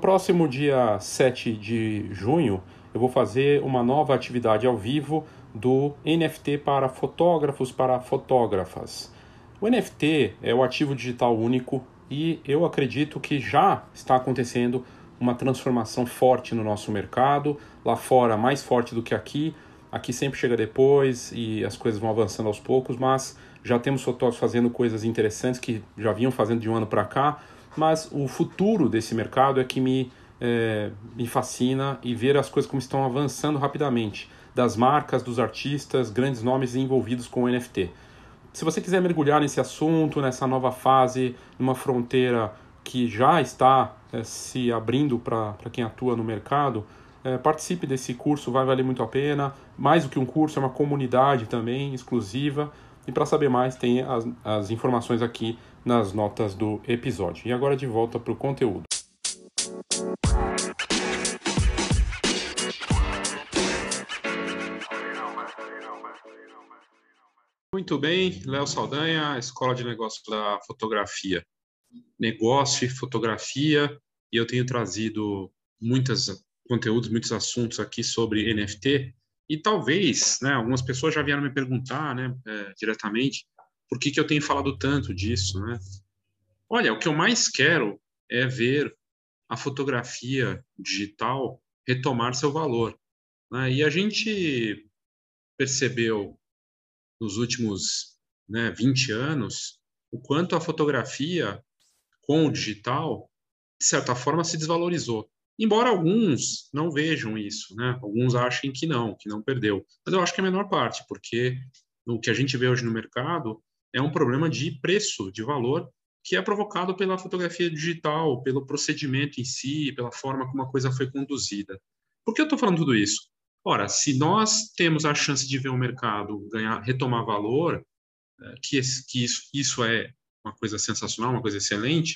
Próximo dia 7 de junho, eu vou fazer uma nova atividade ao vivo do NFT para fotógrafos, para fotógrafas. O NFT é o ativo digital único e eu acredito que já está acontecendo uma transformação forte no nosso mercado, lá fora mais forte do que aqui. Aqui sempre chega depois e as coisas vão avançando aos poucos, mas já temos fotógrafos fazendo coisas interessantes que já vinham fazendo de um ano para cá mas o futuro desse mercado é que me, é, me fascina e ver as coisas como estão avançando rapidamente, das marcas, dos artistas, grandes nomes envolvidos com o NFT. Se você quiser mergulhar nesse assunto, nessa nova fase, numa fronteira que já está é, se abrindo para quem atua no mercado, é, participe desse curso, vai valer muito a pena. Mais do que um curso, é uma comunidade também exclusiva. E para saber mais, tem as, as informações aqui nas notas do episódio. E agora de volta para o conteúdo. Muito bem, Léo Saldanha, Escola de Negócios da Fotografia. Negócio e fotografia, e eu tenho trazido muitos conteúdos, muitos assuntos aqui sobre NFT, e talvez, né, algumas pessoas já vieram me perguntar né, é, diretamente por que, que eu tenho falado tanto disso, né? Olha, o que eu mais quero é ver a fotografia digital retomar seu valor. Né? E a gente percebeu nos últimos né, 20 anos o quanto a fotografia com o digital, de certa forma, se desvalorizou. Embora alguns não vejam isso, né? alguns achem que não, que não perdeu. Mas eu acho que é a menor parte, porque o que a gente vê hoje no mercado é um problema de preço, de valor, que é provocado pela fotografia digital, pelo procedimento em si, pela forma como a coisa foi conduzida. Por que eu estou falando tudo isso? Ora, se nós temos a chance de ver o mercado ganhar, retomar valor, é, que, que isso, isso é uma coisa sensacional, uma coisa excelente,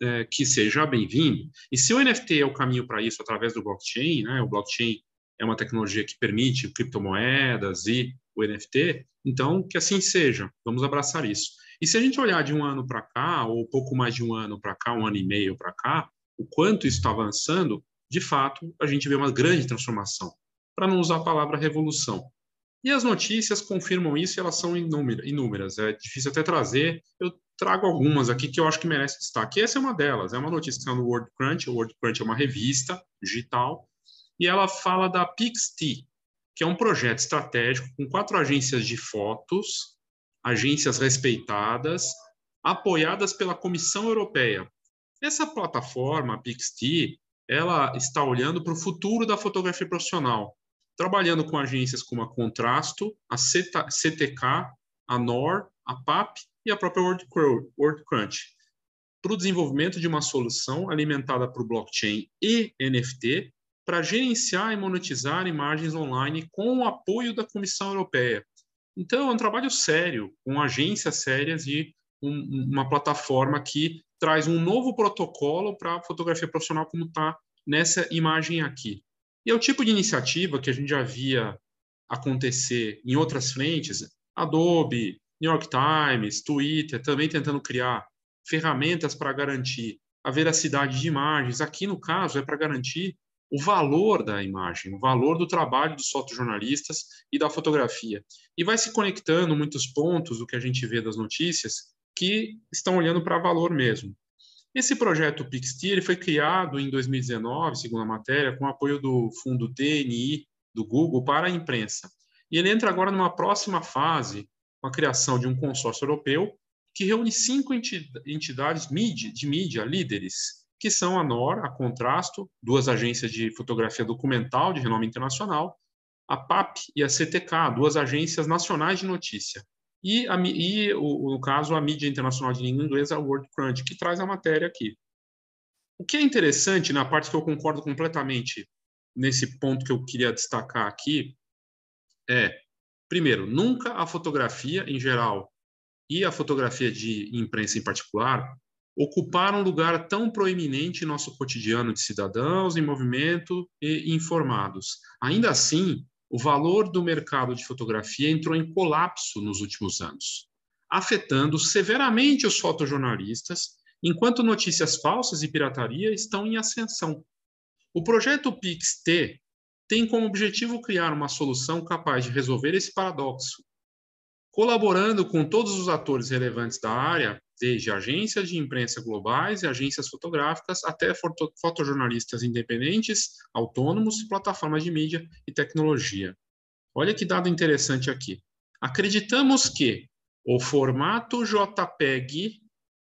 é, que seja bem-vindo. E se o NFT é o caminho para isso através do blockchain, né, o blockchain é uma tecnologia que permite criptomoedas e o NFT, então que assim seja, vamos abraçar isso. E se a gente olhar de um ano para cá, ou pouco mais de um ano para cá, um ano e meio para cá, o quanto isso está avançando, de fato, a gente vê uma grande transformação, para não usar a palavra revolução. E as notícias confirmam isso e elas são inúmeras. É difícil até trazer, eu trago algumas aqui que eu acho que merece destaque. Essa é uma delas, é uma notícia que está no World Crunch. O World Crunch é uma revista digital e ela fala da PixT, que é um projeto estratégico com quatro agências de fotos, agências respeitadas, apoiadas pela Comissão Europeia. Essa plataforma, a PixT, ela está olhando para o futuro da fotografia profissional, trabalhando com agências como a Contrasto, a CTK, a NOR, a PAP e a própria World Crunch, para o desenvolvimento de uma solução alimentada por blockchain e NFT para gerenciar e monetizar imagens online com o apoio da Comissão Europeia. Então, é um trabalho sério, com agências sérias e um, uma plataforma que traz um novo protocolo para a fotografia profissional, como está nessa imagem aqui. E é o tipo de iniciativa que a gente já via acontecer em outras frentes, Adobe, New York Times, Twitter, também tentando criar ferramentas para garantir a veracidade de imagens. Aqui, no caso, é para garantir o valor da imagem, o valor do trabalho dos fotojornalistas e da fotografia. E vai se conectando muitos pontos do que a gente vê das notícias que estão olhando para valor mesmo. Esse projeto PixT ele foi criado em 2019, segundo a matéria, com apoio do fundo TNI do Google para a imprensa. E ele entra agora numa próxima fase, com a criação de um consórcio europeu que reúne cinco entidades de mídia líderes que são a NOR, a Contrasto, duas agências de fotografia documental de renome internacional, a PAP e a CTK, duas agências nacionais de notícia. E, a, e o, no caso, a mídia internacional de língua inglesa, a World Crunch, que traz a matéria aqui. O que é interessante, na parte que eu concordo completamente nesse ponto que eu queria destacar aqui, é, primeiro, nunca a fotografia em geral e a fotografia de imprensa em particular ocupar um lugar tão proeminente em nosso cotidiano de cidadãos em movimento e informados. Ainda assim, o valor do mercado de fotografia entrou em colapso nos últimos anos, afetando severamente os fotojornalistas enquanto notícias falsas e pirataria estão em ascensão. O projeto PixT tem como objetivo criar uma solução capaz de resolver esse paradoxo, colaborando com todos os atores relevantes da área, desde agências de imprensa globais e agências fotográficas até foto fotojornalistas independentes, autônomos, plataformas de mídia e tecnologia. Olha que dado interessante aqui. Acreditamos que o formato JPEG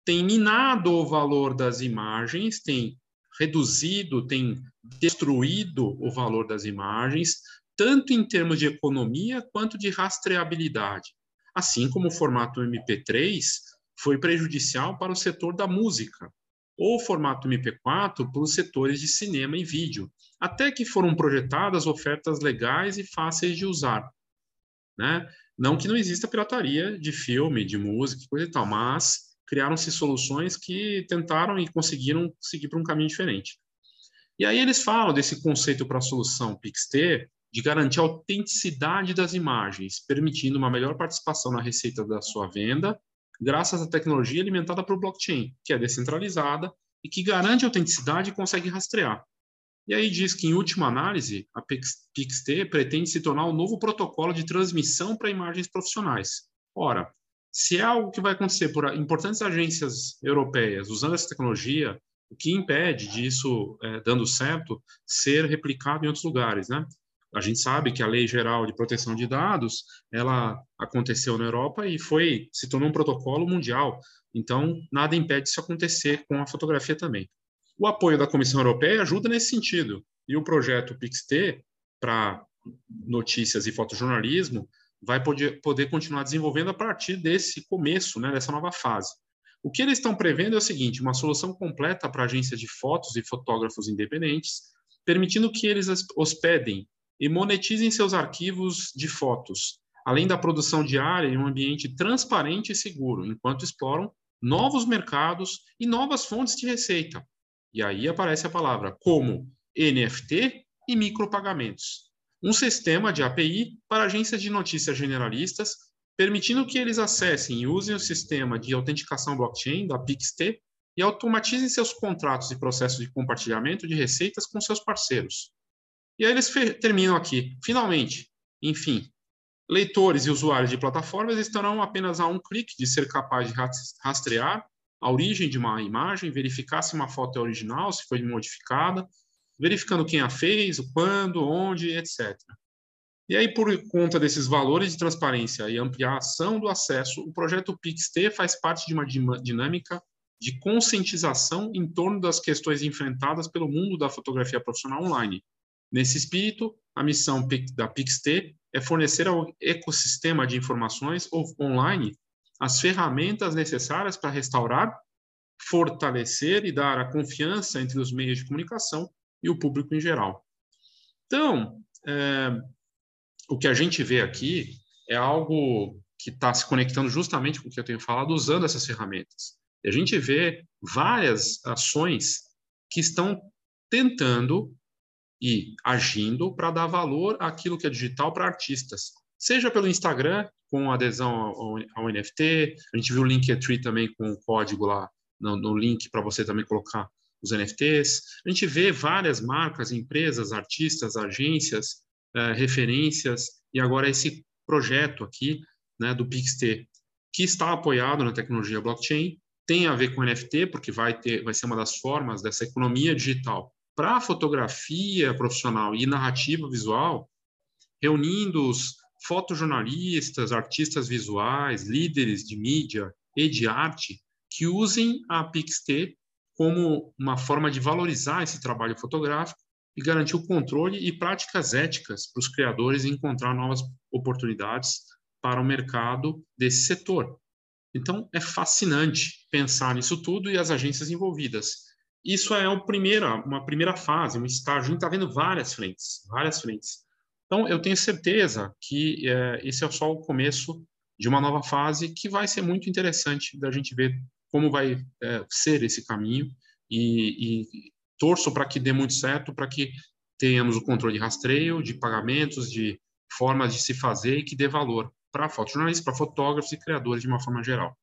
tem minado o valor das imagens, tem reduzido, tem destruído o valor das imagens, tanto em termos de economia quanto de rastreabilidade. Assim como o formato MP3 foi prejudicial para o setor da música, ou formato MP4 para os setores de cinema e vídeo, até que foram projetadas ofertas legais e fáceis de usar. Né? Não que não exista pirataria de filme, de música, coisa e tal, mas criaram-se soluções que tentaram e conseguiram seguir para um caminho diferente. E aí eles falam desse conceito para a solução PixT de garantir a autenticidade das imagens, permitindo uma melhor participação na receita da sua venda graças à tecnologia alimentada por blockchain, que é descentralizada e que garante autenticidade e consegue rastrear. E aí diz que, em última análise, a PixT pretende se tornar o um novo protocolo de transmissão para imagens profissionais. Ora, se é algo que vai acontecer por importantes agências europeias usando essa tecnologia, o que impede disso, é, dando certo, ser replicado em outros lugares, né? A gente sabe que a Lei Geral de Proteção de Dados, ela aconteceu na Europa e foi se tornou um protocolo mundial. Então, nada impede isso acontecer com a fotografia também. O apoio da Comissão Europeia ajuda nesse sentido. E o projeto PixT para notícias e fotojornalismo vai poder, poder continuar desenvolvendo a partir desse começo, né, dessa nova fase. O que eles estão prevendo é o seguinte: uma solução completa para agências de fotos e fotógrafos independentes, permitindo que eles hospedem e monetizem seus arquivos de fotos, além da produção diária em um ambiente transparente e seguro, enquanto exploram novos mercados e novas fontes de receita. E aí aparece a palavra como NFT e micropagamentos. Um sistema de API para agências de notícias generalistas, permitindo que eles acessem e usem o sistema de autenticação blockchain da PixT e automatizem seus contratos e processos de compartilhamento de receitas com seus parceiros. E aí eles terminam aqui. Finalmente, enfim, leitores e usuários de plataformas estarão apenas a um clique de ser capaz de rastrear a origem de uma imagem, verificar se uma foto é original, se foi modificada, verificando quem a fez, quando, onde, etc. E aí, por conta desses valores de transparência e ampliação do acesso, o projeto PixT faz parte de uma dinâmica de conscientização em torno das questões enfrentadas pelo mundo da fotografia profissional online, Nesse espírito, a missão da PixT é fornecer ao ecossistema de informações online as ferramentas necessárias para restaurar, fortalecer e dar a confiança entre os meios de comunicação e o público em geral. Então, é, o que a gente vê aqui é algo que está se conectando justamente com o que eu tenho falado, usando essas ferramentas. E a gente vê várias ações que estão tentando e agindo para dar valor àquilo que é digital para artistas. Seja pelo Instagram, com adesão ao, ao, NFT, a gente viu o Linktree também com o código lá no, no link para você também colocar os NFTs. A gente vê várias marcas, empresas, artistas, agências, eh, referências, e agora esse projeto aqui né, do PixT, que está apoiado na tecnologia blockchain, tem a ver com NFT, porque vai, ter, vai ser uma das formas dessa economia digital para fotografia profissional e narrativa visual, reunindo os fotojornalistas, artistas visuais, líderes de mídia e de arte que usem a PixT como uma forma de valorizar esse trabalho fotográfico e garantir o controle e práticas éticas para os criadores encontrar novas oportunidades para o mercado desse setor. Então, é fascinante pensar nisso tudo e as agências envolvidas. Isso é uma primeira, uma primeira fase, um estágio. A gente está vendo várias frentes, várias frentes. Então, eu tenho certeza que é, esse é só o começo de uma nova fase que vai ser muito interessante da gente ver como vai é, ser esse caminho e, e torço para que dê muito certo, para que tenhamos o controle de rastreio, de pagamentos, de formas de se fazer e que dê valor para fotojornalistas, para fotógrafos e criadores de uma forma geral.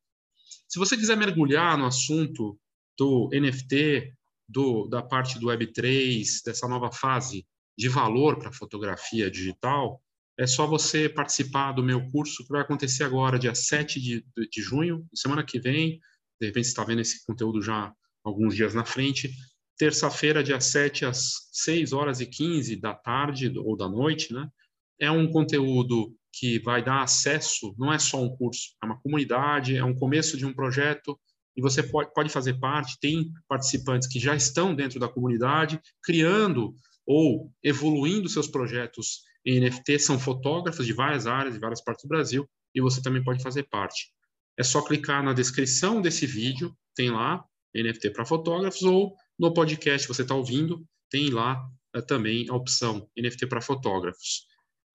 Se você quiser mergulhar no assunto do NFT, do, da parte do Web3, dessa nova fase de valor para fotografia digital, é só você participar do meu curso que vai acontecer agora, dia 7 de, de junho, semana que vem. De repente você está vendo esse conteúdo já alguns dias na frente. Terça-feira, dia 7, às 6 horas e 15 da tarde ou da noite, né? É um conteúdo que vai dar acesso, não é só um curso, é uma comunidade, é um começo de um projeto, e você pode, fazer parte. Tem participantes que já estão dentro da comunidade, criando ou evoluindo seus projetos em NFT, são fotógrafos de várias áreas, de várias partes do Brasil, e você também pode fazer parte. É só clicar na descrição desse vídeo, tem lá NFT para fotógrafos, ou no podcast você está ouvindo, tem lá é, também a opção NFT para fotógrafos.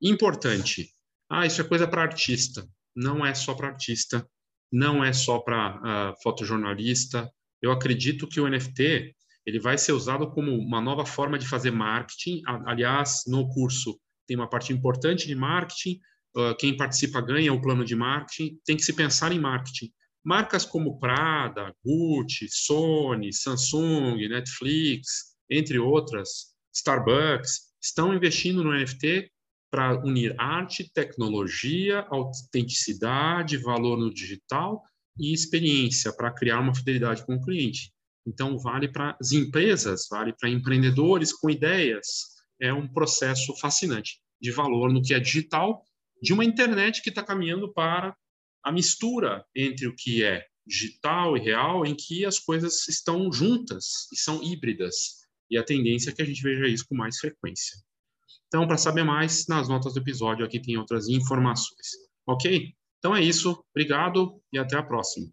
Importante, ah, isso é coisa para artista. Não é só para artista, não é só para uh, ah, fotojornalista. Eu acredito que o NFT ele vai ser usado como uma nova forma de fazer marketing. Aliás, no curso tem uma parte importante de marketing. Uh, quem participa ganha o plano de marketing. Tem que se pensar em marketing. Marcas como Prada, Gucci, Sony, Samsung, Netflix, entre outras, Starbucks, estão investindo no NFT para unir arte, tecnologia, autenticidade, valor no digital e experiência para criar uma fidelidade com o cliente. Então, vale para as empresas, vale para empreendedores com ideias. É um processo fascinante de valor no que é digital, de uma internet que está caminhando para a mistura entre o que é digital e real, em que as coisas estão juntas e são híbridas. E a tendência é que a gente veja isso com mais frequência. Então, para saber mais, nas notas do episódio aqui tem outras informações. Ok? Então é isso. Obrigado e até a próxima.